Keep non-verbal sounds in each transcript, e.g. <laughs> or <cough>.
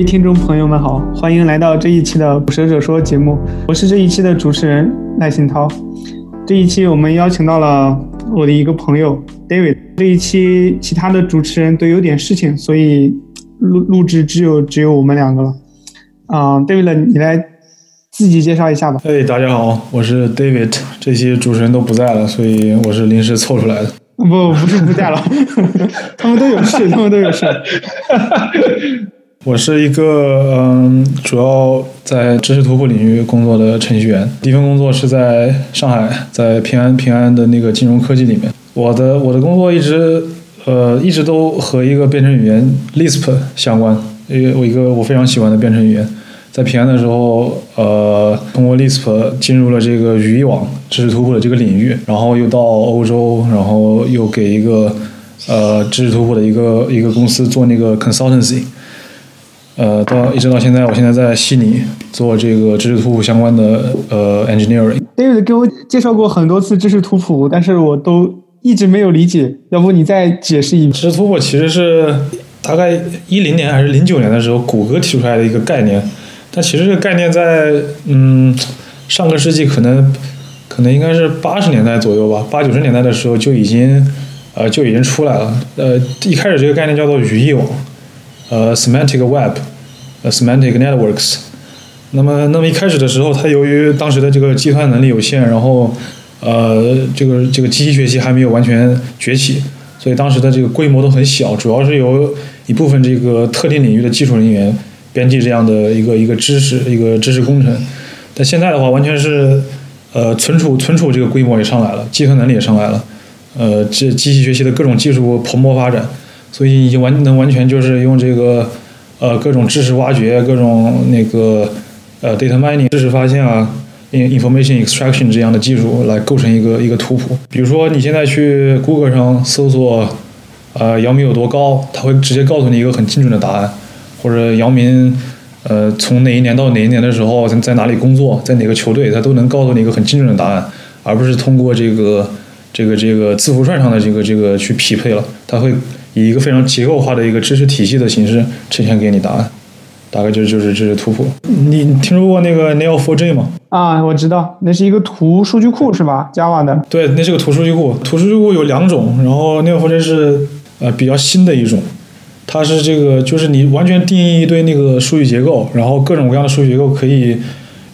各位听众朋友们好，欢迎来到这一期的《捕蛇者说》节目，我是这一期的主持人赖新涛。这一期我们邀请到了我的一个朋友 David。这一期其他的主持人都有点事情，所以录录制只有只有我们两个了。啊，David，你来自己介绍一下吧。嘿，大家好，我是 David。这期主持人都不在了，所以我是临时凑出来的。不，不是不在了，<laughs> 他们都有事，他们都有事。<laughs> 我是一个嗯，主要在知识图谱领域工作的程序员。第一份工作是在上海，在平安平安的那个金融科技里面。我的我的工作一直呃一直都和一个编程语言 Lisp 相关，一个我一个我非常喜欢的编程语言。在平安的时候，呃，通过 Lisp 进入了这个语义网知识图谱的这个领域，然后又到欧洲，然后又给一个呃知识图谱的一个一个公司做那个 consultancy。呃，到一直到现在，我现在在悉尼做这个知识图谱相关的呃 engineering。David 给我介绍过很多次知识图谱，但是我都一直没有理解，要不你再解释一遍？知识图谱其实是大概一零年还是零九年的时候，谷歌提出来的一个概念，但其实这个概念在嗯上个世纪可能可能应该是八十年代左右吧，八九十年代的时候就已经呃就已经出来了。呃，一开始这个概念叫做语义网。呃，semantic web，呃，semantic networks。那么，那么一开始的时候，它由于当时的这个计算能力有限，然后，呃，这个这个机器学习还没有完全崛起，所以当时的这个规模都很小，主要是由一部分这个特定领域的技术人员编辑这样的一个一个知识一个知识工程。但现在的话，完全是，呃，存储存储这个规模也上来了，计算能力也上来了，呃，这机器学习的各种技术蓬勃发展。所以已经完能完全就是用这个呃各种知识挖掘、各种那个呃 data mining 知识发现啊，in information extraction 这样的技术来构成一个一个图谱。比如说你现在去 Google 上搜索呃姚明有多高，它会直接告诉你一个很精准的答案，或者姚明呃从哪一年到哪一年的时候在在哪里工作，在哪个球队，他都能告诉你一个很精准的答案，而不是通过这个这个这个字符串上的这个这个去匹配了，他会。以一个非常结构化的一个知识体系的形式呈现给你答案，大概就是就是这是图谱。你听说过那个 Neo4j 吗？啊，我知道，那是一个图数据库是吧？Java 的。对，那是个图数据库。图数据库有两种，然后 Neo4j 是呃比较新的一种，它是这个就是你完全定义一堆那个数据结构，然后各种各样的数据结构可以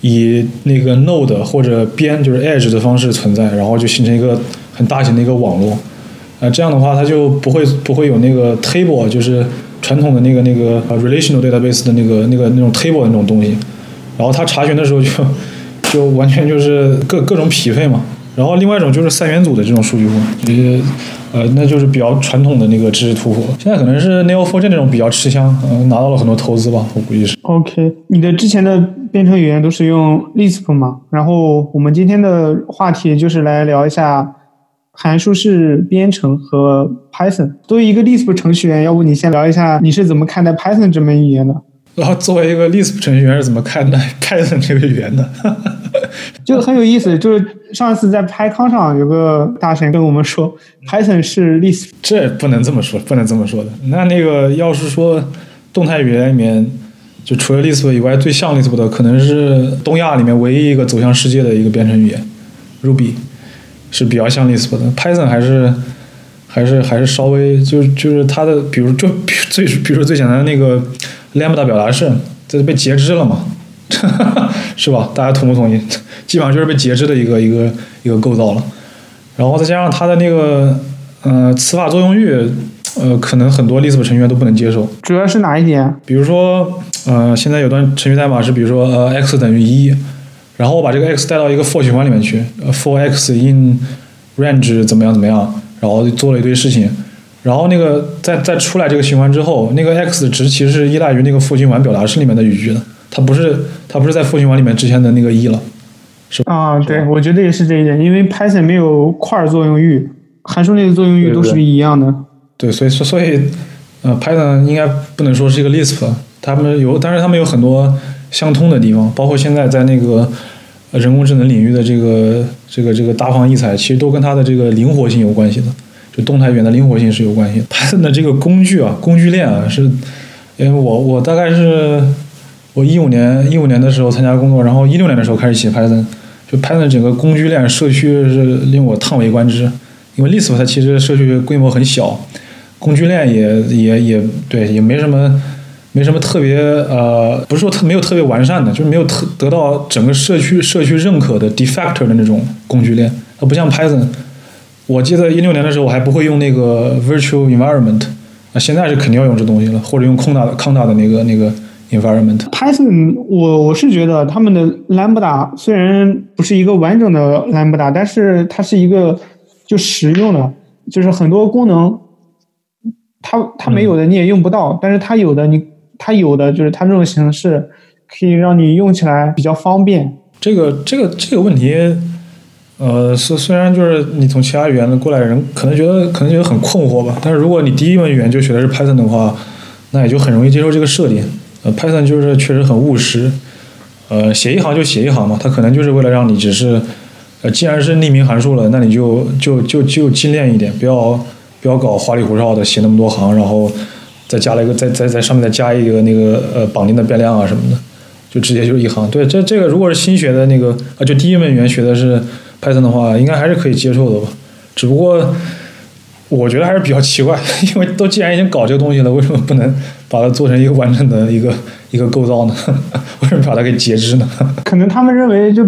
以那个 Node 或者边就是 Edge 的方式存在，然后就形成一个很大型的一个网络。呃，这样的话，它就不会不会有那个 table，就是传统的那个那个 relational database 的那个那个那种 table 的那种东西。然后它查询的时候就 <laughs> 就完全就是各各种匹配嘛。然后另外一种就是三元组的这种数据库，就是呃，那就是比较传统的那个知识图谱。现在可能是 Neo4j 那种比较吃香，嗯，拿到了很多投资吧，我估计是。OK，你的之前的编程语言都是用 Lisp 吗？然后我们今天的话题就是来聊一下。函数式编程和 Python，作为一个 Lisp 程序员，要不你先聊一下你是怎么看待 Python 这门语言的？然后作为一个 Lisp 程序员是怎么看待 Python 这个语言的？<laughs> 就很有意思，就是上次在 PyCon 上有个大神跟我们说，Python 是 Lisp，这不能这么说，不能这么说的。那那个要是说动态语言里面，就除了 Lisp 以外最像 Lisp 的，可能是东亚里面唯一一个走向世界的一个编程语言，Ruby。是比较像 Lisp 的，Python 还是还是还是稍微就是就是它的，比如就最比如说最简单的那个 Lambda 表达式，这被截肢了嘛，<laughs> 是吧？大家同不同意？基本上就是被截肢的一个一个一个构造了。然后再加上它的那个呃词法作用域，呃，可能很多 Lisp 程序员都不能接受。主要是哪一点？比如说呃，现在有段程序代码是，比如说呃 x 等于一。然后我把这个 x 带到一个 for 循环里面去，for x in range 怎么样怎么样，然后做了一堆事情，然后那个再再出来这个循环之后，那个 x 值其实是依赖于那个 for 循环表达式里面的语句的，它不是它不是在 for 循环里面之前的那个一了，是吧？啊，对，我觉得也是这一点，因为 Python 没有块作用域，函数内的作用域都是一样的。对，所以所以呃，Python 应该不能说是一个 Lisp，他们有，但是他们有很多。相通的地方，包括现在在那个人工智能领域的这个这个这个大放异彩，其实都跟它的这个灵活性有关系的，就动态语言的灵活性是有关系的。Python 的这个工具啊，<laughs> 工具链啊，是因为我我大概是我一五年一五年的时候参加工作，然后一六年的时候开始写 Python，就 Python 整个工具链社区是令我叹为观止。因为 Lisp 它其实社区规模很小，工具链也也也对，也没什么没什么特别呃，不是说特没有特别完善的，就是没有特得到整个社区社区认可的 de facto 的那种工具链。它不像 Python，我记得一六年的时候我还不会用那个 virtual environment，啊，现在是肯定要用这东西了，或者用空大的康大的那个那个 environment。Python，我我是觉得他们的 Lambda 虽然不是一个完整的 Lambda，但是它是一个就实用的，就是很多功能，它它没有的你也用不到，但是它有的你它有的就是它这种形式可以让你用起来比较方便。这个这个这个问题，呃，虽虽然就是你从其他语言的过来人可能觉得可能觉得很困惑吧，但是如果你第一门语言就学的是 Python 的话，那也就很容易接受这个设定。呃，Python 就是确实很务实，呃，写一行就写一行嘛，它可能就是为了让你只是。呃，既然是匿名函数了，那你就就就就精炼一点，不要不要搞花里胡哨的写那么多行，然后再加了一个再再在上面再加一个那个呃绑定的变量啊什么的，就直接就是一行。对，这这个如果是新学的那个啊，就第一门语言学的是 Python 的话，应该还是可以接受的吧。只不过我觉得还是比较奇怪，<laughs> 因为都既然已经搞这个东西了，为什么不能把它做成一个完整的一个一个构造呢？<laughs> 为什么把它给截肢呢？<laughs> 可能他们认为就。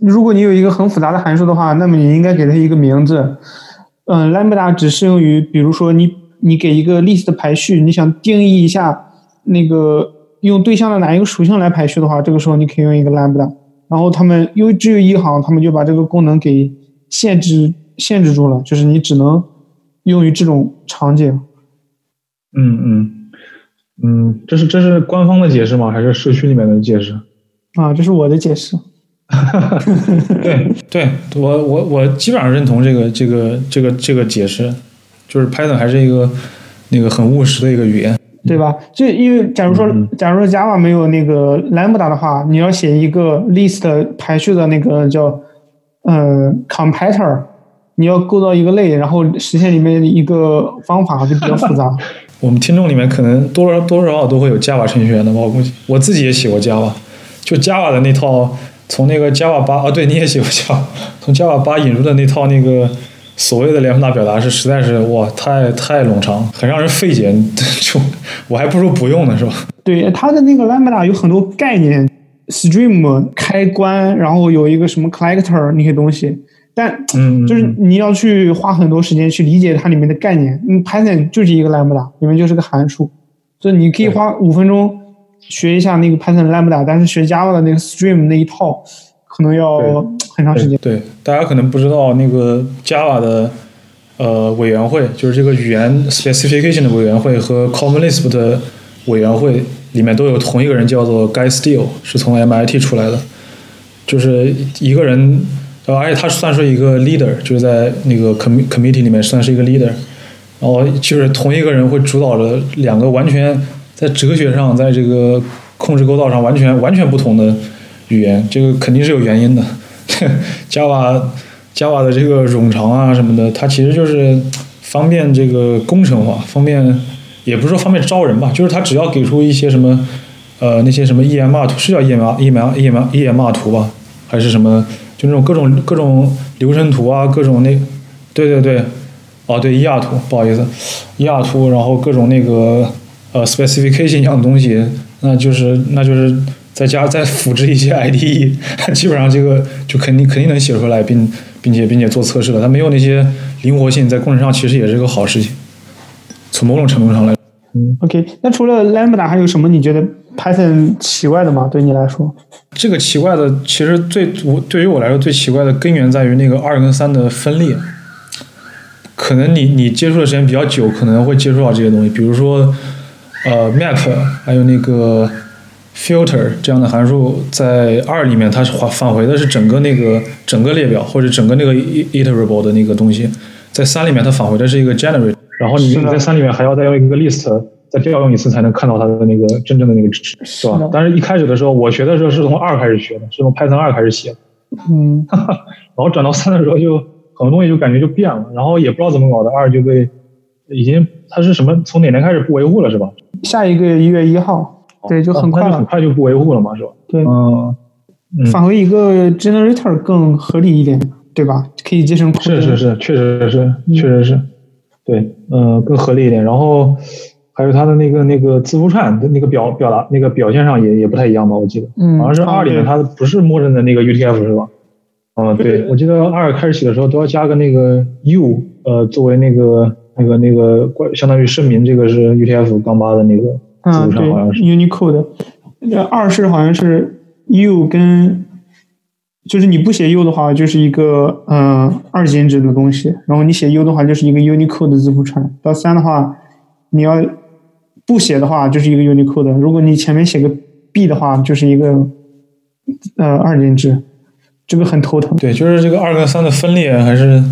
如果你有一个很复杂的函数的话，那么你应该给它一个名字。嗯，lambda 只适用于，比如说你你给一个 list 的排序，你想定义一下那个用对象的哪一个属性来排序的话，这个时候你可以用一个 lambda。然后他们因为只有一行，他们就把这个功能给限制限制住了，就是你只能用于这种场景。嗯嗯嗯，这是这是官方的解释吗？还是社区里面的解释？啊，这是我的解释。<laughs> 对对，我我我基本上认同这个这个这个这个解释，就是 Python 还是一个那个很务实的一个语言，对吧？就因为假如说假如说 Java 没有那个 Lambda 的话，你要写一个 list 排序的那个叫呃 comparator，你要构造一个类，然后实现里面一个方法就比较复杂。<laughs> 我们听众里面可能多少多少少都会有 Java 程序员的吧，我估计我自己也写过 Java，就 Java 的那套。从那个 Java 八啊，对，你也写过 <laughs> Java，从 Java 八引入的那套那个所谓的连复大表达是实在是哇，太太冗长，很让人费解，就我还不如不用呢，是吧？对，它的那个 Lambda 有很多概念，stream 开关，然后有一个什么 collector 那些东西，但嗯，就是你要去花很多时间去理解它里面的概念。嗯，Python 就是一个 Lambda，里面就是个函数，就你可以花五分钟。学一下那个 Python Lambda，但是学 Java 的那个 Stream 那一套可能要很长时间。对，大家可能不知道那个 Java 的呃委员会，就是这个语言 Specification 的委员会和 Common Lisp 的委员会里面都有同一个人，叫做 Guy Steele，是从 MIT 出来的，就是一个人，而且他算是一个 leader，就是在那个 Com Committee 里面算是一个 leader，然后就是同一个人会主导着两个完全。在哲学上，在这个控制构造上完全完全不同的语言，这个肯定是有原因的。<laughs> Java Java 的这个冗长啊什么的，它其实就是方便这个工程化，方便也不是说方便招人吧，就是它只要给出一些什么呃那些什么 EMR 图，是叫 EMR EMR EMR EMR 图吧，还是什么就那种各种各种流程图啊，各种那对对对，哦对 ER 图，不好意思，ER 图，然后各种那个。呃，specification 一样的东西，那就是那就是再加再 <laughs> 复制一些 IDE，基本上这个就肯定肯定能写出来，并并且并且做测试了。它没有那些灵活性，在工程上其实也是个好事情。从某种程度上来，嗯，OK。那除了 Lambda 还有什么你觉得 Python 奇怪的吗？对你来说？这个奇怪的，其实最我对于我来说最奇怪的根源在于那个二跟三的分裂。可能你你接触的时间比较久，可能会接触到这些东西，比如说。呃，map 还有那个 filter 这样的函数，在二里面它是返返回的是整个那个整个列表或者整个那个 iterable 的那个东西，在三里面它返回的是一个 generate，然后你你在三里面还要再用一个 list 再调用一次才能看到它的那个真正的那个值，是吧？但是一开始的时候，我学的时候是从二开始学的，是从 Python 二开始写的，嗯，<laughs> 然后转到三的时候就很多东西就感觉就变了，然后也不知道怎么搞的，二就被。已经它是什么？从哪年开始不维护了是吧？下一个月一月一号，对，就很快了，很快就不维护了嘛，是吧？对，嗯，返回一个 generator 更合理一点，对吧？可以节省库。是是是，确实是，确实是，对，嗯，更合理一点。然后还有它的那个那个字符串的那个表表达那个表现上也也不太一样吧？我记得，嗯，好像是二里面它不是默认的那个 UTF 是吧？嗯，对，<laughs> 我记得二开始写的时候都要加个那个 U，呃，作为那个那个那个，相当于声明这个是 UTF 杠八的那个字符串，好像是 Unicode。二是好像是 U 跟，就是你不写 U 的话，就是一个呃二进制的东西；然后你写 U 的话，就是一个 Unicode 的字符串。到三的话，你要不写的话，就是一个 Unicode。如果你前面写个 B 的话，就是一个呃二进制。这个很头疼。对，就是这个二跟三的分裂，还是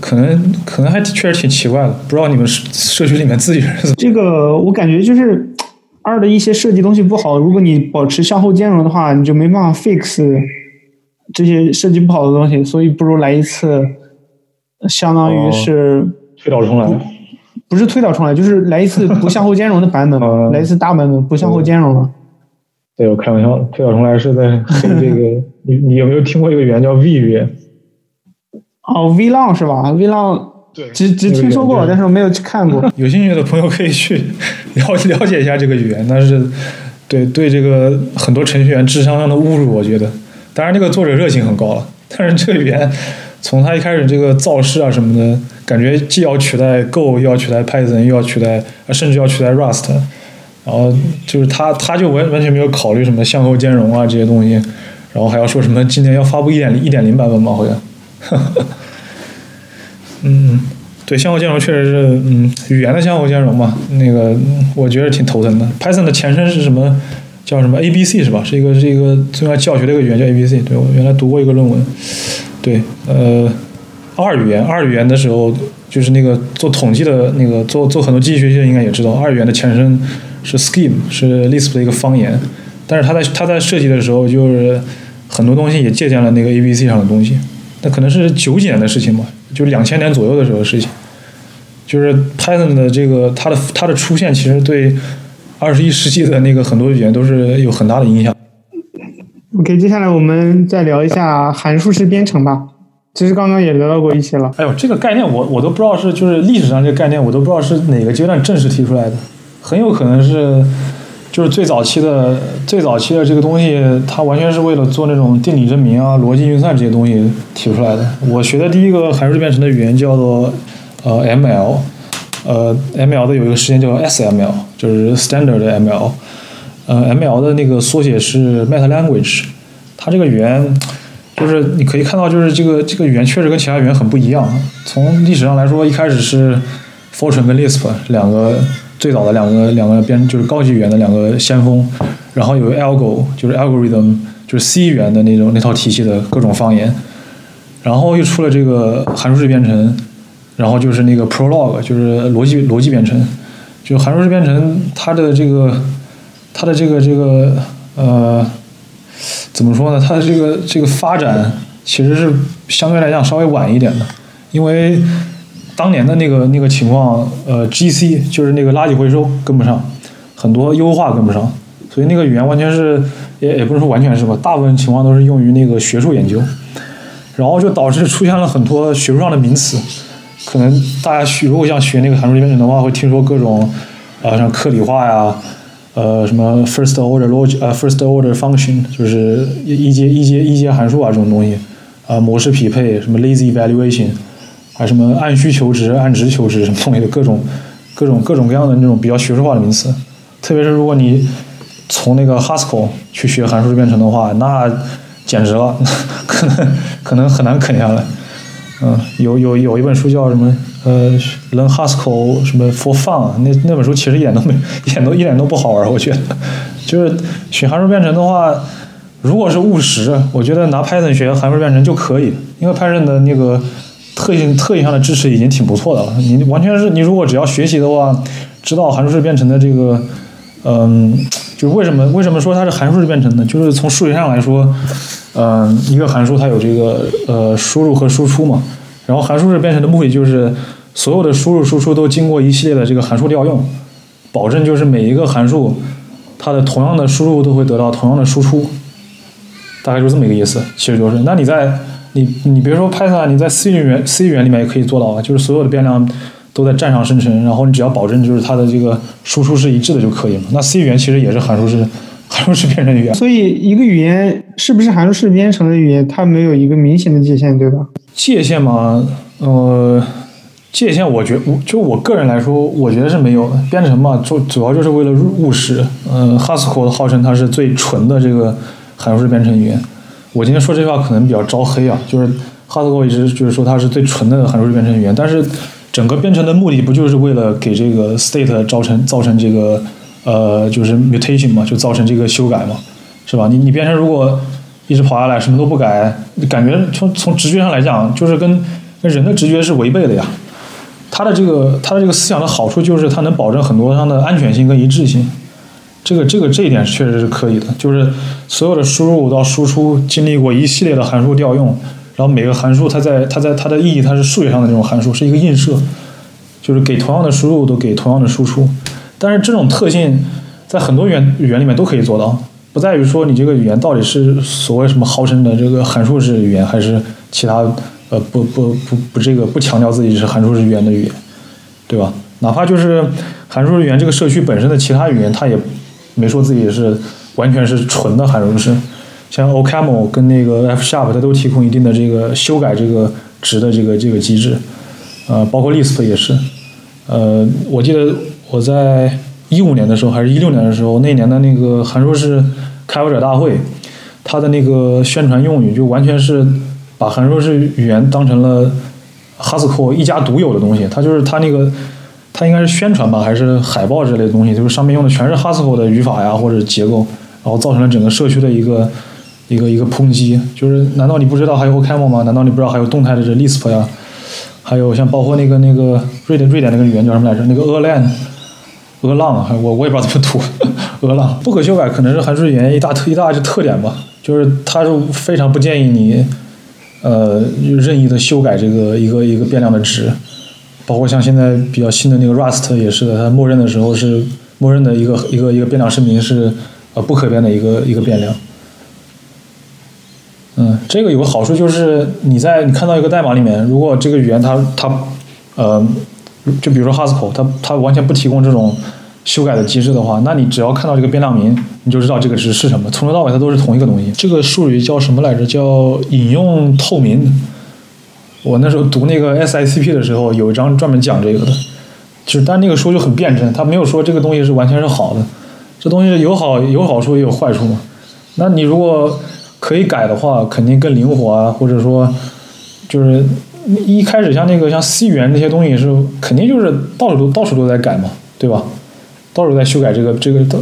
可能可能还确实挺奇怪的。不知道你们社区里面自己人这个，我感觉就是二的一些设计东西不好。如果你保持向后兼容的话，你就没办法 fix 这些设计不好的东西。所以不如来一次，相当于是推倒重来。不是推倒重来，就是来一次不向后兼容的版本，<laughs> 来一次大版本不向后兼容了。对，我开玩笑的，推倒重来是在这个。<laughs> 你你有没有听过一个语言叫 V 语言？哦，V 浪是吧？V 浪，对，只只听说过，但是我没有去看过。<laughs> 有兴趣的朋友可以去 <laughs> 了了解一下这个语言，但是对对这个很多程序员智商上的侮辱，我觉得。当然，这个作者热情很高了，但是这个语言从他一开始这个造势啊什么的，感觉既要取代 Go，又要取代 Python，又要取代，甚至要取代 Rust，然后就是他他就完完全没有考虑什么向后兼容啊这些东西。然后还要说什么？今年要发布一点一点零版本吗？好像，<laughs> 嗯嗯，对，相互兼容确实是，嗯，语言的相互兼容嘛，那个我觉得挺头疼的。Python 的前身是什么？叫什么 ABC 是吧？是一个是一个重要教学的一个语言叫 ABC。对我原来读过一个论文。对，呃，二语言，二语言的时候就是那个做统计的那个做做很多机器学习的应该也知道，二语言的前身是 Scheme，是 Lisp 的一个方言。但是他在他在设计的时候，就是很多东西也借鉴了那个 A B C 上的东西。那可能是九几年的事情吧，就两千年左右的时候的事情。就是 Python 的这个它的它的出现，其实对二十一世纪的那个很多语言都是有很大的影响。OK，接下来我们再聊一下函数式编程吧。其实刚刚也聊到过一些了。哎呦，这个概念我我都不知道是就是历史上这个概念我都不知道是哪个阶段正式提出来的，很有可能是。就是最早期的最早期的这个东西，它完全是为了做那种定理证明啊、逻辑运算这些东西提出来的。我学的第一个函数式编程的语言叫做呃 ML，呃 ML 的有一个时间叫 SML，就是 Standard ML。呃 ML 的那个缩写是 Meta Language。它这个语言就是你可以看到，就是这个这个语言确实跟其他语言很不一样。从历史上来说，一开始是 Fortran 跟 Lisp 两个。最早的两个两个编就是高级语言的两个先锋，然后有 Algo 就是 algorithm 就是 C 语言的那种那套体系的各种方言，然后又出了这个函数式编程，然后就是那个 Prolog 就是逻辑逻辑编程，就函数式编程它的这个它的这个这个呃怎么说呢？它的这个这个发展其实是相对来讲稍微晚一点的，因为。当年的那个那个情况，呃，GC 就是那个垃圾回收跟不上，很多优化跟不上，所以那个语言完全是也也不是说完全是吧，大部分情况都是用于那个学术研究，然后就导致出现了很多学术上的名词，可能大家学如果想学那个函数编程的话，会听说各种啊像克里化呀，呃什么 first order logic，呃 first order function 就是一一阶一阶一阶函数啊这种东西，啊模式匹配什么 lazy evaluation。还什么按需求值、按值求值什么东西的各种、各种、各种各样的那种比较学术化的名词，特别是如果你从那个 Haskell 去学函数编程的话，那简直了，<laughs> 可能可能很难啃下来。嗯，有有有一本书叫什么呃，Learn Haskell 什么 for fun，那那本书其实一点都没，一点都一点都不好玩，我觉得。就是学函数编程的话，如果是务实，我觉得拿 Python 学函数编程就可以，因为 Python 的那个。特性特性上的支持已经挺不错的了。你完全是你如果只要学习的话，知道函数式编程的这个，嗯，就为什么为什么说它是函数式编程呢？就是从数学上来说，嗯，一个函数它有这个呃输入和输出嘛。然后函数式编程的目的就是所有的输入输出都经过一系列的这个函数调用，保证就是每一个函数它的同样的输入都会得到同样的输出，大概就是这么一个意思。其实就是，那你在你你别说 Python，你在 C 语言 C 语言里面也可以做到啊，就是所有的变量都在站上生成，然后你只要保证就是它的这个输出是一致的就可以了。那 C 语言其实也是函数式函数式编程语言。所以一个语言是不是函数式编程的语言，它没有一个明显的界限，对吧？界限嘛，呃，界限我觉我就我个人来说，我觉得是没有的。编程嘛，主主要就是为了务实。嗯，Haskell 号称它是最纯的这个函数式编程语言。我今天说这话可能比较招黑啊，就是 Haskell 一直就是说它是最纯的函数式编程语言，但是整个编程的目的不就是为了给这个 state 造成造成这个呃就是 mutation 嘛，就造成这个修改嘛，是吧？你你编程如果一直跑下来什么都不改，感觉从从直觉上来讲，就是跟跟人的直觉是违背的呀。它的这个它的这个思想的好处就是它能保证很多上的安全性跟一致性。这个这个这一点确实是可以的，就是所有的输入到输出经历过一系列的函数调用，然后每个函数它在它在它的意义它是数学上的这种函数，是一个映射，就是给同样的输入都给同样的输出。但是这种特性在很多语言语言里面都可以做到，不在于说你这个语言到底是所谓什么号称的这个函数式语言，还是其他呃不不不不这个不强调自己是函数式语言的语言，对吧？哪怕就是函数式语言这个社区本身的其他语言，它也。没说自己是完全是纯的函数式，像 OCaml 跟那个 F Sharp，它都提供一定的这个修改这个值的这个这个机制，呃，包括 Lisp 也是，呃，我记得我在一五年的时候还是一六年的时候，那年的那个函数式开发者大会，它的那个宣传用语就完全是把函数式语言当成了 Haskell 一家独有的东西，它就是它那个。它应该是宣传吧，还是海报之类的东西？就是上面用的全是 Haskell 的语法呀，或者结构，然后造成了整个社区的一个一个一个抨击。就是难道你不知道还有 OCaml 吗？难道你不知道还有动态的这 Lisp 呀？还有像包括那个那个瑞典瑞典那个语言叫什么来着？那个 Erlang，俄浪，我我也不知道怎么读，<laughs> 俄浪不可修改可能是函数语言一大特一大的特点吧。就是它是非常不建议你呃任意的修改这个一个一个变量的值。包括像现在比较新的那个 Rust 也是的，它默认的时候是默认的一个一个一个变量声明是呃不可变的一个一个变量。嗯，这个有个好处就是你在你看到一个代码里面，如果这个语言它它呃就比如说 Haskell，它它完全不提供这种修改的机制的话，那你只要看到这个变量名，你就知道这个值是什么，从头到尾它都是同一个东西。这个术语叫什么来着？叫引用透明。我那时候读那个 SICP 的时候，有一章专门讲这个的，就是，但那个书就很辩证，他没有说这个东西是完全是好的，这东西有好有好处也有坏处嘛。那你如果可以改的话，肯定更灵活啊，或者说，就是一开始像那个像 C 语言那些东西是肯定就是到处都到处都在改嘛，对吧？到处在修改这个这个的，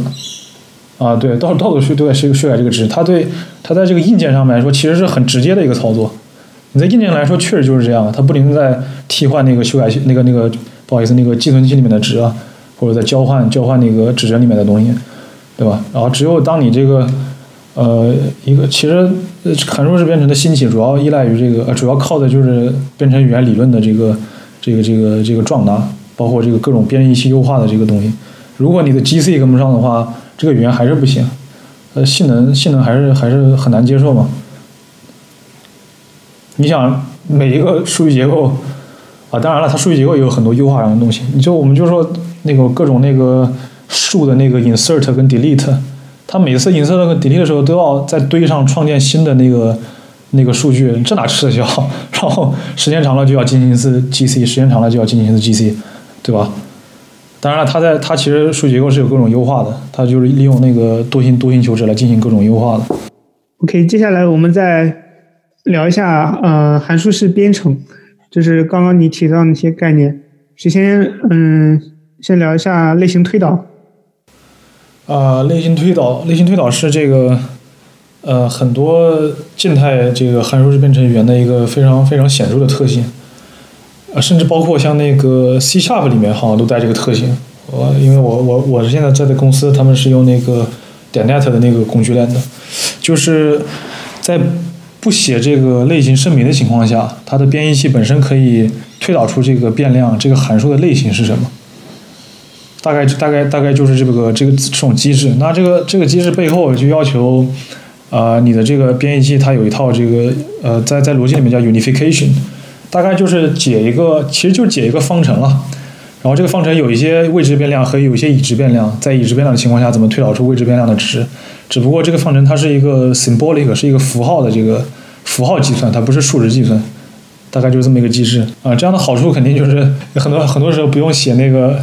啊，对，到到处都在修修改这个值，它对它在这个硬件上面来说，其实是很直接的一个操作。你在硬件来说确实就是这样，它不停在替换那个修改那个那个不好意思那个寄存器里面的值啊，或者在交换交换那个指针里面的东西，对吧？然后只有当你这个呃一个其实函数式编程的兴起主要依赖于这个呃主要靠的就是编程语言理论的这个这个这个这个壮大，包括这个各种编译器优化的这个东西。如果你的 GC 跟不上的话，这个语言还是不行，呃性能性能还是还是很难接受嘛。你想每一个数据结构啊，当然了，它数据结构也有很多优化上的东西。你就我们就说那个各种那个数的那个 insert 跟 delete，它每次 insert 跟 delete 的时候都要在堆上创建新的那个那个数据，这哪吃得消？<laughs> 然后时间长了就要进行一次 GC，时间长了就要进行一次 GC，对吧？当然了，它在它其实数据结构是有各种优化的，它就是利用那个多星多星求值来进行各种优化的。OK，接下来我们再。聊一下，呃，函数式编程，就是刚刚你提到那些概念。首先，嗯，先聊一下类型推导。啊，类型推导，类型推导是这个，呃，很多静态这个函数式编程语言的一个非常非常显著的特性。啊，甚至包括像那个 C Sharp 里面好像都带这个特性。我因为我我我是现在在的公司，他们是用那个点 net 的那个工具链的，就是在。不写这个类型声明的情况下，它的编译器本身可以推导出这个变量这个函数的类型是什么。大概大概大概就是这个这个这种机制。那这个这个机制背后就要求，呃，你的这个编译器它有一套这个呃，在在逻辑里面叫 unification，大概就是解一个，其实就解一个方程了。然后这个方程有一些未知变量和有一些已知变量，在已知变量的情况下，怎么推导出未知变量的值？只不过这个方程它是一个 symbolic，是一个符号的这个符号计算，它不是数值计算。大概就是这么一个机制啊。这样的好处肯定就是 <laughs> 很多很多时候不用写那个。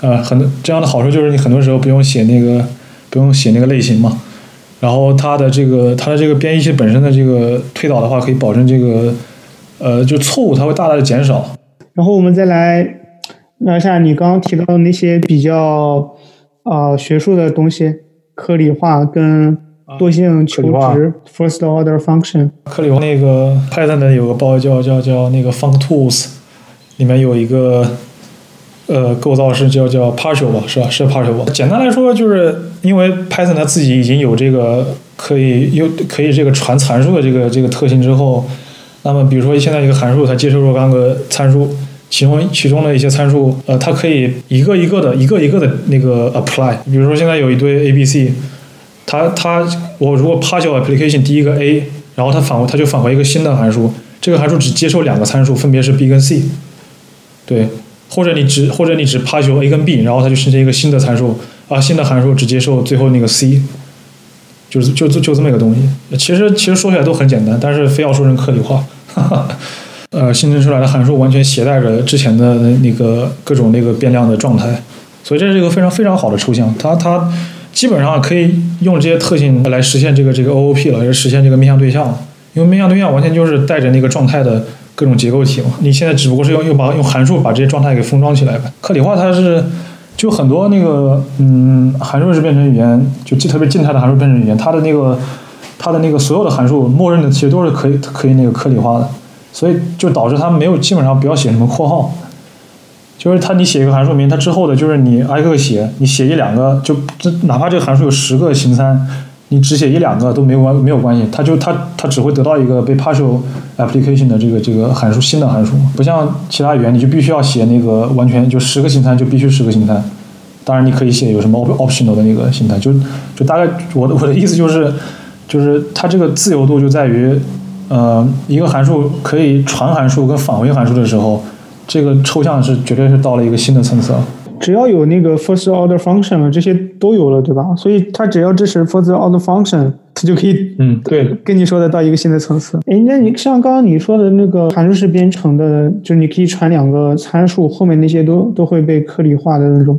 呃，很多这样的好处就是你很多时候不用写那个，不用写那个类型嘛。然后它的这个它的这个编译器本身的这个推导的话，可以保证这个呃，就错误它会大大的减少。然后我们再来聊一下你刚刚提到的那些比较啊学术的东西，颗粒化跟惰性求值 （first order function）。颗粒化那个 Python 的有个包叫叫叫那个 FuncTools，里面有一个。呃，构造是叫叫 partial 吧，是吧？是 partial 吧？简单来说，就是因为 Python 它自己已经有这个可以有可以这个传参数的这个这个特性之后，那么比如说现在一个函数它接受若干个参数，其中其中的一些参数，呃，它可以一个一个的一个一个的那个 apply。比如说现在有一堆 A B C，它它我如果 partial application 第一个 A，然后它返回它就返回一个新的函数，这个函数只接受两个参数，分别是 B 跟 C，对。或者你只或者你只 partial a 跟 b，然后它就生成一个新的参数啊，新的函数只接受最后那个 c，就是就就就这么一个东西。其实其实说起来都很简单，但是非要说成颗粒化，<laughs> 呃，新增出来的函数完全携带着之前的那个各种那个变量的状态，所以这是一个非常非常好的抽象。它它基本上可以用这些特性来实现这个这个 OOP 了，来实现这个面向对象，因为面向对象完全就是带着那个状态的。各种结构体嘛，你现在只不过是要用把用函数把这些状态给封装起来呗。颗粒化它是就很多那个嗯函数式编程语言，就特别静态的函数编程语言，它的那个它的那个所有的函数默认的其实都是可以可以那个颗粒化的，所以就导致它没有基本上不要写什么括号，就是它你写一个函数名，它之后的就是你挨个写，你写一两个就这哪怕这个函数有十个形参。你只写一两个都没有关没有关系，它就它它只会得到一个被 partial application 的这个这个函数新的函数，不像其他语言，你就必须要写那个完全就十个形参就必须十个形参。当然你可以写有什么 optional 的那个形态，就就大概我的我的意思就是就是它这个自由度就在于呃一个函数可以传函数跟返回函数的时候，这个抽象是绝对是到了一个新的层次。只要有那个 first order function 了，这些都有了，对吧？所以它只要支持 first order function，它就可以，嗯，对，跟你说的到一个新的层次。哎，那你像刚刚你说的那个函数式编程的，就是你可以传两个参数，后面那些都都会被颗粒化的那种，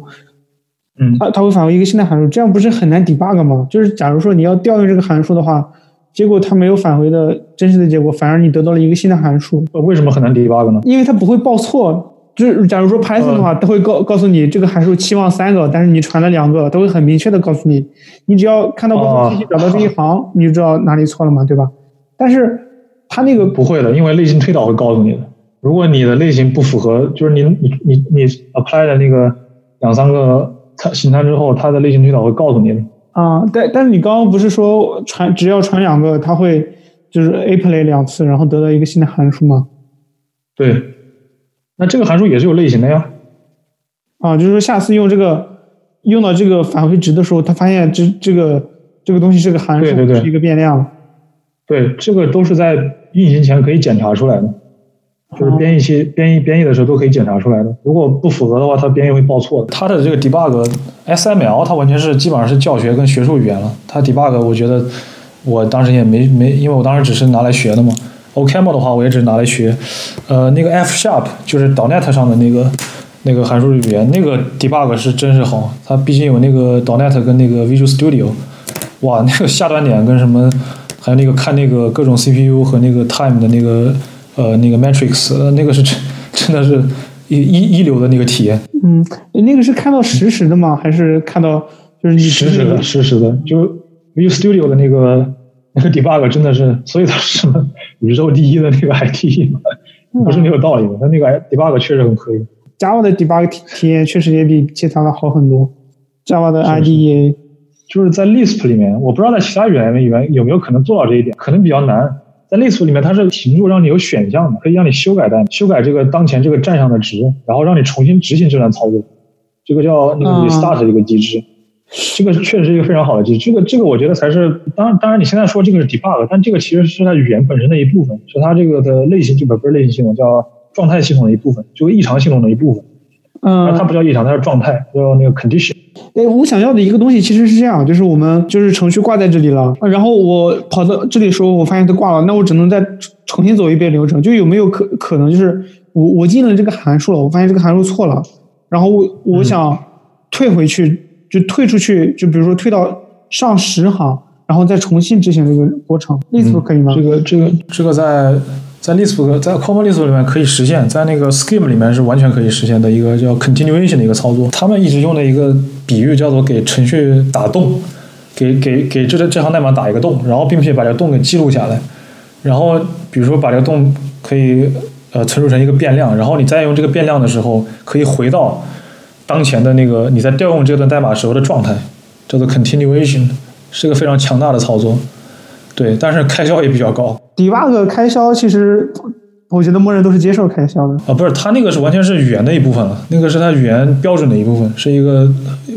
嗯，它它会返回一个新的函数，这样不是很难 debug 吗？就是假如说你要调用这个函数的话，结果它没有返回的真实的结果，反而你得到了一个新的函数，为什么很难 debug 呢？因为它不会报错。就是假如说 Python 的话，它会告告诉你这个函数期望三个，但是你传了两个，它会很明确的告诉你，你只要看到关键信息找到这一行，你就知道哪里错了嘛，对吧？但是它那个不会的，因为类型推导会告诉你的。如果你的类型不符合，就是你你你你 apply 的那个两三个参形态之后，它的类型推导会告诉你的。啊，但但是你刚刚不是说传只要传两个，它会就是 apply 两次，然后得到一个新的函数吗？对。那这个函数也是有类型的呀，啊，就是说下次用这个用到这个返回值的时候，他发现这这个这个东西是个函数，是一个变量。对，这个都是在运行前可以检查出来的，就是编译器编译编译的时候都可以检查出来的。如果不符合的话，它编译会报错的。它的这个 debug SML，它完全是基本上是教学跟学术语言了。它 debug，我觉得我当时也没没，因为我当时只是拿来学的嘛。OCaml 的话，我也只是拿来学，呃，那个 F Sharp 就是 .NET 上的那个那个函数语言，那个 debug 是真是好，它毕竟有那个 Donet 跟那个 Visual Studio，哇，那个下端点跟什么，还有那个看那个各种 CPU 和那个 time 的那个呃那个 matrix，那个是真真的是一一一流的那个体验。嗯，那个是看到实时的吗？还是看到就是你实时的实时的？就 Visual Studio 的那个。那个 debug 真的是，所以它是什么宇宙第一的那个 IDE <laughs> 不是没有道理的。它那个 debug 确实很可以。Java 的 debug 体体验确实也比其他的好很多。Java 的 IDE 就是在 Lisp 里面，我不知道在其他语言里面有没有可能做到这一点，可能比较难。在 Lisp 里面，它是停住，让你有选项的，可以让你修改单，修改这个当前这个站上的值，然后让你重新执行这段操作。这个叫那个 restart 的一个机制，这个确实是一个非常好的机制。这个这个我觉得才是，当然当然你现在说这个是 debug，但这个其实是它语言本身的一部分，是它这个的类型，就不是类型系统，叫状态系统的一部分，就异常系统的一部分。嗯，它不叫异常，它是状态，叫那个 condition。哎，我想要的一个东西其实是这样，就是我们就是程序挂在这里了，然后我跑到这里的时候，我发现它挂了，那我只能再重新走一遍流程。就有没有可可能，就是我我进了这个函数了，我发现这个函数错了，然后我我想退回去，就退出去，就比如说退到上十行，然后再重新执行这个过程，类似可以吗？这个这个这个在。在 Lisp 在 Common Lisp 里面可以实现，在那个 Scheme 里面是完全可以实现的一个叫 Continuation 的一个操作。他们一直用的一个比喻叫做给程序打洞，给给给这这行代码打一个洞，然后并且把这个洞给记录下来，然后比如说把这个洞可以呃存储成一个变量，然后你再用这个变量的时候，可以回到当前的那个你在调用这段代码时候的状态，叫做 Continuation，是个非常强大的操作。对，但是开销也比较高。debug 开销其实，我觉得默认都是接受开销的啊，不是，它那个是完全是语言的一部分了，那个是它语言标准的一部分，是一个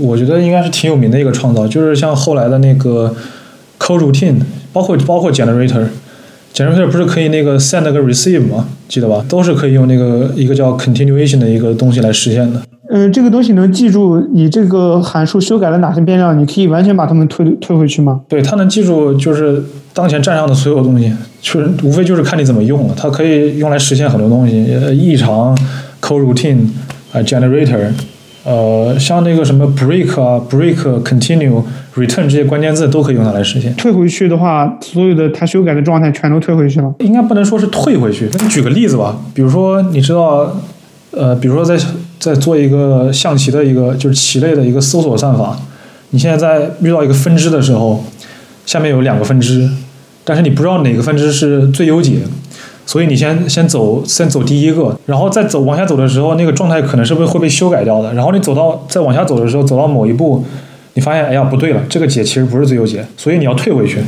我觉得应该是挺有名的一个创造，就是像后来的那个 code routine，包括包括 generator，generator 不是可以那个 send 个 receive 吗？记得吧？都是可以用那个一个叫 continuation 的一个东西来实现的。嗯，这个东西能记住你这个函数修改了哪些变量，你可以完全把它们推推回去吗？对，它能记住就是当前站上的所有东西，就是无非就是看你怎么用了。它可以用来实现很多东西，异常、code routine 啊、generator，呃，像那个什么 break 啊、break、continue、return 这些关键字都可以用它来实现。退回去的话，所有的它修改的状态全都退回去了。应该不能说是退回去。那你举个例子吧，比如说你知道，呃，比如说在在做一个象棋的一个就是棋类的一个搜索算法，你现在在遇到一个分支的时候，下面有两个分支，但是你不知道哪个分支是最优解，所以你先先走先走第一个，然后再走往下走的时候，那个状态可能是会会被修改掉的。然后你走到再往下走的时候，走到某一步，你发现哎呀不对了，这个解其实不是最优解，所以你要退回去，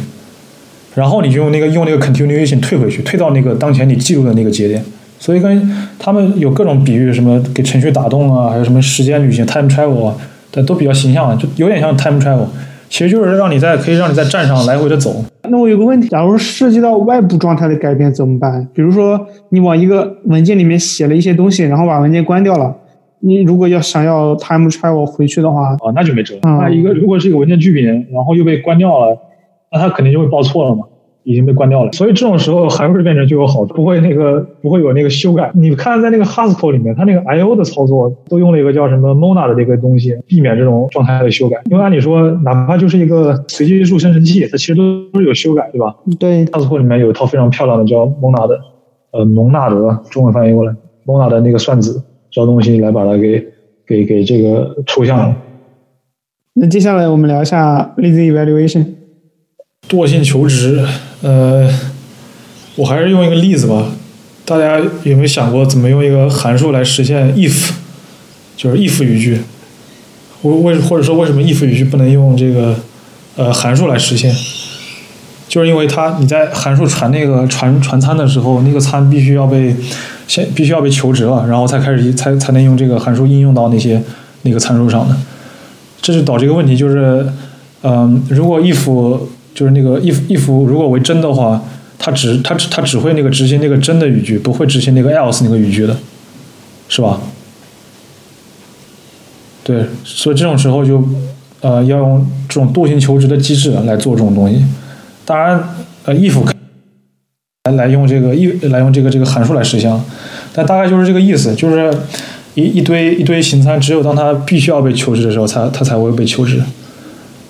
然后你就用那个用那个 continuation 退回去，退到那个当前你记录的那个节点。所以跟他们有各种比喻，什么给程序打洞啊，还有什么时间旅行 （time travel） 啊，但都比较形象，就有点像 time travel。其实就是让你在可以让你在站上来回的走。那我有个问题，假如涉及到外部状态的改变怎么办？比如说你往一个文件里面写了一些东西，然后把文件关掉了，你如果要想要 time travel 回去的话，啊，那就没辙。那一个如果是一个文件剧名，然后又被关掉了，那它肯定就会报错了嘛。已经被关掉了，所以这种时候函数变成就有好处，不会那个不会有那个修改。你看在那个 Haskell 里面，它那个 I/O 的操作都用了一个叫什么 Monad 的这个东西，避免这种状态的修改。因为按理说，哪怕就是一个随机数生成器，它其实都是有修改，对吧？对。Haskell 里面有一套非常漂亮的叫 Mona 的呃，蒙纳德，中文翻译过来，Monad 的那个算子这东西来把它给给给这个抽象了。那接下来我们聊一下 Lazy Evaluation，惰性求职。呃，我还是用一个例子吧。大家有没有想过怎么用一个函数来实现 if，就是 if 语句？为为或者说为什么 if 语句不能用这个呃函数来实现？就是因为它你在函数传那个传传参的时候，那个参必须要被先必须要被求值了，然后才开始才才能用这个函数应用到那些那个参数上的。这就导致一个问题，就是嗯，如果 if 就是那个 if if 如果为真的话，它只它只它只会那个执行那个真的语句，不会执行那个 else 那个语句的，是吧？对，所以这种时候就呃要用这种惰性求职的机制来做这种东西。当然，呃 if 来来用这个 if 来用这个这个函数来实现，但大概就是这个意思，就是一一堆一堆形参，只有当它必须要被求职的时候，才它才会被求职。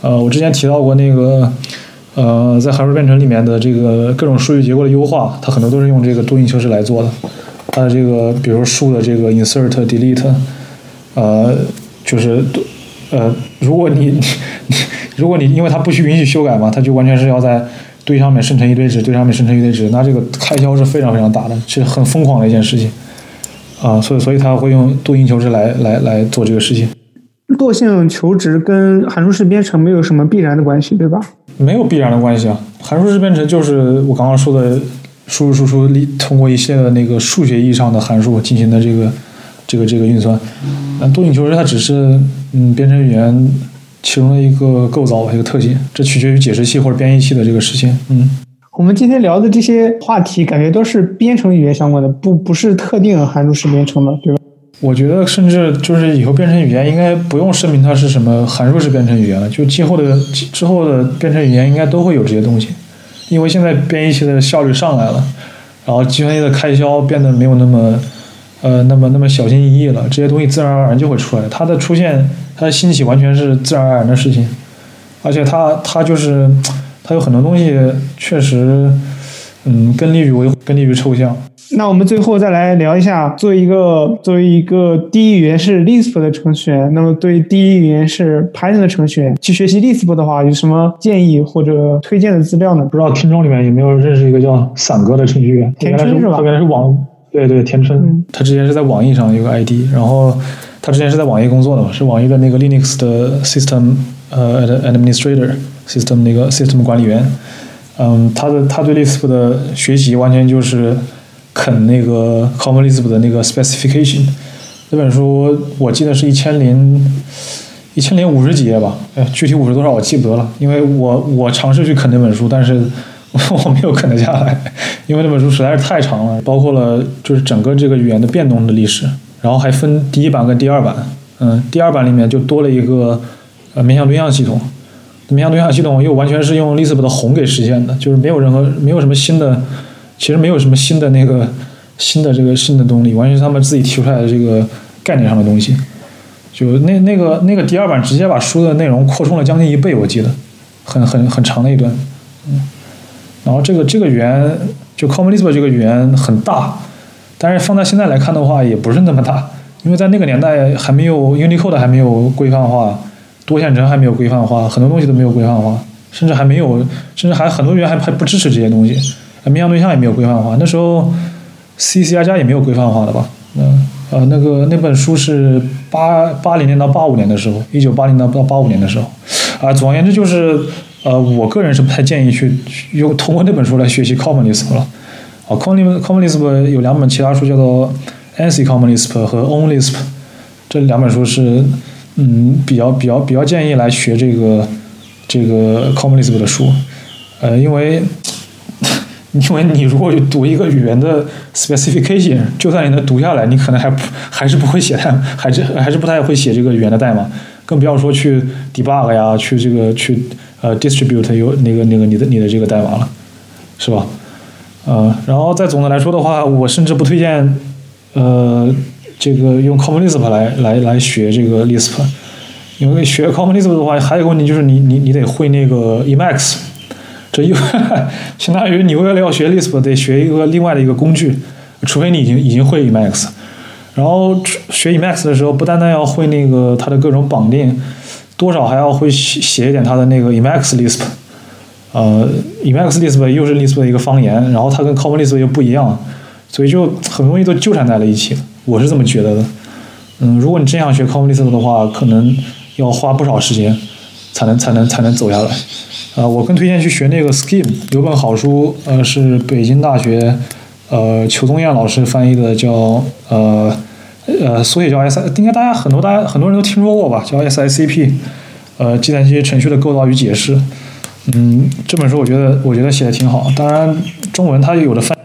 呃，我之前提到过那个。呃，在函数编程里面的这个各种数据结构的优化，它很多都是用这个多因求值来做的。它的这个，比如数的这个 insert、delete，呃，就是呃，如果你 <laughs> 你如果你因为它不许允许修改嘛，它就完全是要在堆上面生成一堆值，堆上面生成一堆值，那这个开销是非常非常大的，是很疯狂的一件事情。啊，所以所以它会用多因求值来来来做这个事情。惰性求值跟函数式编程没有什么必然的关系，对吧？没有必然的关系啊，函数式编程就是我刚刚说的输入输出通过一些的那个数学意义上的函数进行的这个这个这个运算。那多性求值它只是嗯编程语言其中的一个构造一个特性，这取决于解释器或者编译器的这个实现。嗯，我们今天聊的这些话题，感觉都是编程语言相关的，不不是特定函数式编程的，对吧？我觉得甚至就是以后编程语言应该不用声明它是什么函数式编程语言了，就今后的之后的编程语言应该都会有这些东西。因为现在编译器的效率上来了，然后计算机的开销变得没有那么，呃，那么那么小心翼翼了，这些东西自然而然就会出来。它的出现，它的兴起完全是自然而然的事情，而且它它就是它有很多东西确实，嗯，更利于维，更利于抽象。那我们最后再来聊一下，作为一个作为一个第一语言是 Lisp 的程序员，那么对第一语言是 Python 的程序员去学习 Lisp 的话，有什么建议或者推荐的资料呢？不知道听众里面有没有认识一个叫伞哥的程序员？田春是吧？他原来是网，对对，田春，他之前是在网易上有个 ID，然后他之前是在网易工作的嘛，是网易的那个 Linux 的 System 呃 Administrator，System 那个 System 管理员。嗯，他的他对 Lisp 的学习完全就是。啃那个 Common Lisp 的那个 Specification，这本书我记得是一千零一千零五十几页吧，哎，具体五十多少我记不得了，因为我我尝试去啃那本书，但是我没有啃得下来，<laughs> 因为那本书实在是太长了，包括了就是整个这个语言的变动的历史，然后还分第一版跟第二版，嗯，第二版里面就多了一个呃面向对象系统，面向对象系统又完全是用 Lisp 的宏给实现的，就是没有任何没有什么新的。其实没有什么新的那个新的这个新的动力，完全是他们自己提出来的这个概念上的东西。就那那个那个第二版直接把书的内容扩充了将近一倍，我记得很很很长的一段。嗯，然后这个这个语言就 Common Lisp 这个语言很大，但是放在现在来看的话也不是那么大，因为在那个年代还没有 Unicode 还没有规范化，多线程还没有规范化，很多东西都没有规范化，甚至还没有，甚至还很多语言还还不支持这些东西。面向对象也没有规范化，那时候 C C 加加也没有规范化的吧？嗯呃，那个那本书是八八零年到八五年的时候，一九八零到到八五年的时候，啊，总而言之就是呃，我个人是不太建议去用通过那本书来学习 Common Lisp 了。啊，Common Common Lisp 有两本其他书叫做 ANSI Common Lisp 和 On Lisp，这两本书是嗯比较比较比较建议来学这个这个 Common Lisp 的书，呃，因为。<laughs> 因为你如果读一个语言的 specification，就算你能读下来，你可能还不还是不会写代，还是还是不太会写这个语言的代码，更不要说去 debug 呀，去这个去呃 distribute 有那个那个你的你的这个代码了，是吧？呃，然后再总的来说的话，我甚至不推荐呃这个用 Common Lisp 来来来学这个 Lisp，因为学 Common Lisp 的话，还有一个问题就是你你你得会那个 Emacs。这又相当于你为了要学 Lisp，得学一个另外的一个工具，除非你已经已经会 Emacs。然后学 Emacs 的时候，不单单要会那个它的各种绑定，多少还要会写写一点它的那个 Emacs Lisp。呃，Emacs Lisp 又是 Lisp 的一个方言，然后它跟 Common Lisp 又不一样，所以就很容易都纠缠在了一起。我是这么觉得的。嗯，如果你真想学 Common Lisp 的话，可能要花不少时间才能才能才能走下来。啊，我更推荐去学那个 Scheme，有本好书，呃，是北京大学，呃，裘东彦老师翻译的，叫呃呃，缩写叫 S，应该大家很多大家很多人都听说过吧，叫 SICP，呃，计算机程序的构造与解释。嗯，这本书我觉得我觉得写的挺好，当然中文它有的翻，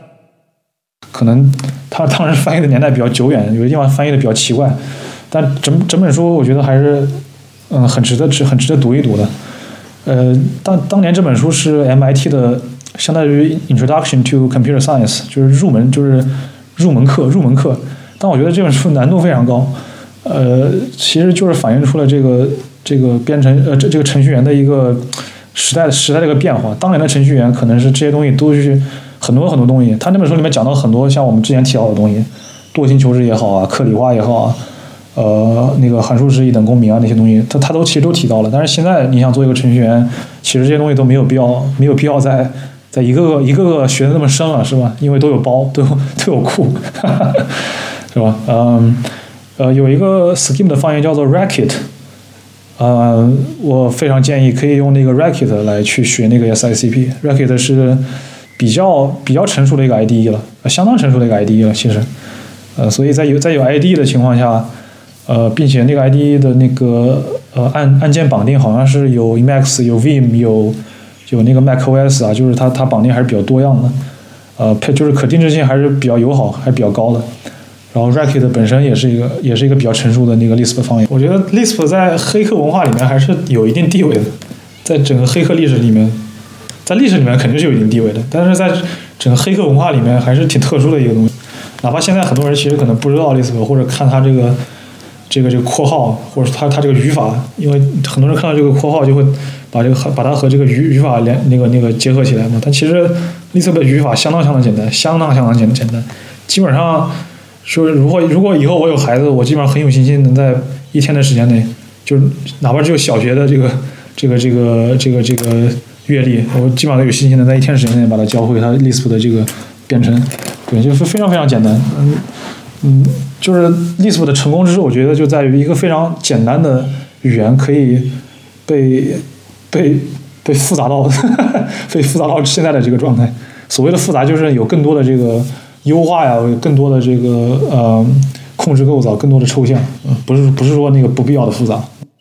可能它当时翻译的年代比较久远，有的地方翻译的比较奇怪，但整整本书我觉得还是嗯很值得值很值得读一读的。呃，当当年这本书是 MIT 的，相当于 Introduction to Computer Science，就是入门，就是入门课，入门课。但我觉得这本书难度非常高，呃，其实就是反映出了这个这个编程呃这这个程序员的一个时代时代的一个变化。当年的程序员可能是这些东西都是很多很多东西。他那本书里面讲到很多像我们之前提到的东西，惰性求职也好啊，克里化也好啊。呃，那个函数式一等公民啊，那些东西，他他都其实都提到了。但是现在你想做一个程序员，其实这些东西都没有必要，没有必要再再 <laughs> 一个个一个个学的那么深了，是吧？因为都有包，都有都有库，<laughs> 是吧？嗯，呃，有一个 Scheme 的方言叫做 Racket，呃，我非常建议可以用那个 Racket 来去学那个 SICP。Racket 是比较比较成熟的一个 IDE 了，相当成熟的一个 IDE 了，其实，呃，所以在有在有 IDE 的情况下，呃，并且那个 IDE 的那个呃按按键绑定好像是有 Emacs、有 Vim、有有那个 macOS 啊，就是它它绑定还是比较多样的，呃，配就是可定制性还是比较友好，还是比较高的。然后 Racket 本身也是一个也是一个比较成熟的那个 Lisp 方言。我觉得 Lisp 在黑客文化里面还是有一定地位的，在整个黑客历史里面，在历史里面肯定是有一定地位的，但是在整个黑客文化里面还是挺特殊的一个东西。哪怕现在很多人其实可能不知道 Lisp，或者看它这个这个这个括号，或者它它这个语法，因为很多人看到这个括号就会把这个把它和这个语语法连那个那个结合起来嘛。但其实 Lisp 的语法相当相当简单，相当相当简简单，基本上。说如果如果以后我有孩子，我基本上很有信心能在一天的时间内，就是哪怕只有小学的这个这个这个这个这个阅历，我基本上有信心能在一天时间内把它教会他 Lisp 的这个编程，对，就是非常非常简单，嗯嗯，就是 Lisp 的成功之处，我觉得就在于一个非常简单的语言可以被被被复杂到 <laughs> 被复杂到现在的这个状态。所谓的复杂，就是有更多的这个。优化呀，有更多的这个呃控制构造，更多的抽象，嗯，不是不是说那个不必要的复杂。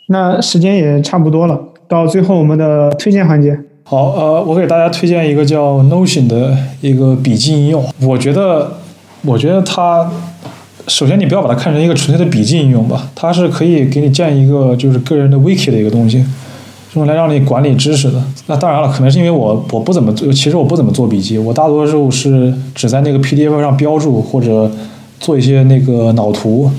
那时间也差不多了，到最后我们的推荐环节。好，呃，我给大家推荐一个叫 Notion 的一个笔记应用。我觉得，我觉得它首先你不要把它看成一个纯粹的笔记应用吧，它是可以给你建一个就是个人的 Wiki 的一个东西。用来让你管理知识的，那当然了，可能是因为我我不怎么做，其实我不怎么做笔记，我大多数是只在那个 PDF 上标注或者做一些那个脑图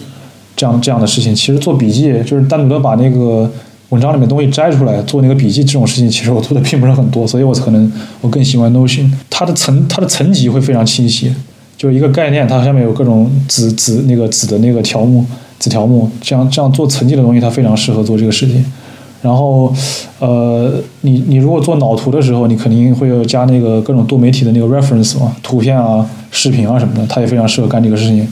这样这样的事情。其实做笔记就是单独的把那个文章里面东西摘出来做那个笔记这种事情，其实我做的并不是很多，所以我可能我更喜欢 Notion，它的层它的层级会非常清晰，就一个概念，它下面有各种子子那个子的那个条目子条目，这样这样做层级的东西，它非常适合做这个事情。然后，呃，你你如果做脑图的时候，你肯定会有加那个各种多媒体的那个 reference 嘛，图片啊、视频啊什么的，它也非常适合干这个事情，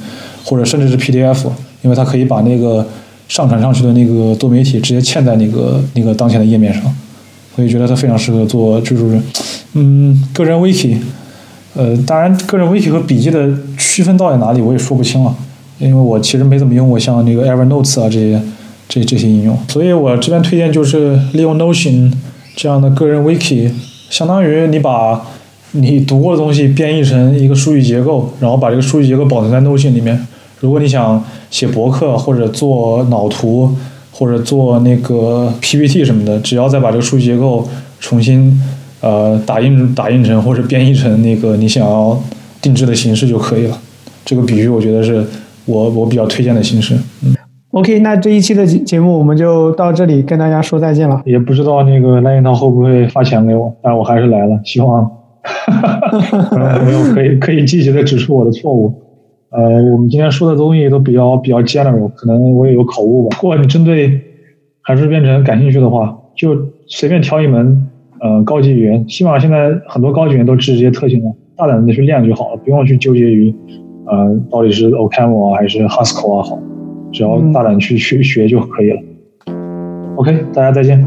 或者甚至是 PDF，因为它可以把那个上传上去的那个多媒体直接嵌在那个那个当前的页面上，所以觉得它非常适合做，就是，嗯，个人 wiki，呃，当然个人 wiki 和笔记的区分到底哪里我也说不清了，因为我其实没怎么用过像那个 Evernote 啊这些。这这些应用，所以我这边推荐就是利用 Notion 这样的个人 Wiki，相当于你把你读过的东西编译成一个数据结构，然后把这个数据结构保存在 Notion 里面。如果你想写博客或者做脑图或者做那个 PPT 什么的，只要再把这个数据结构重新呃打印打印成或者编译成那个你想要定制的形式就可以了。这个比喻我觉得是我我比较推荐的形式，嗯。OK，那这一期的节节目我们就到这里，跟大家说再见了。也不知道那个赖银涛会不会发钱给我，但我还是来了，希望 <laughs> 朋友可以可以积极的指出我的错误。呃，我们今天说的东西都比较比较 general，可能我也有口误吧。如果你针对函数编程感兴趣的话，就随便挑一门呃高级语言，基本上现在很多高级语言都支持这些特性了，大胆的去练就好了，不用去纠结于呃到底是 OCaml 啊还是 Haskell 啊好。只要大胆去去学就可以了。OK，大家再见。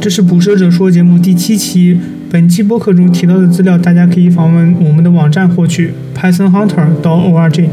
这是捕蛇者说节目第七期。本期播客中提到的资料，大家可以访问我们的网站获取：pythonhunter.org。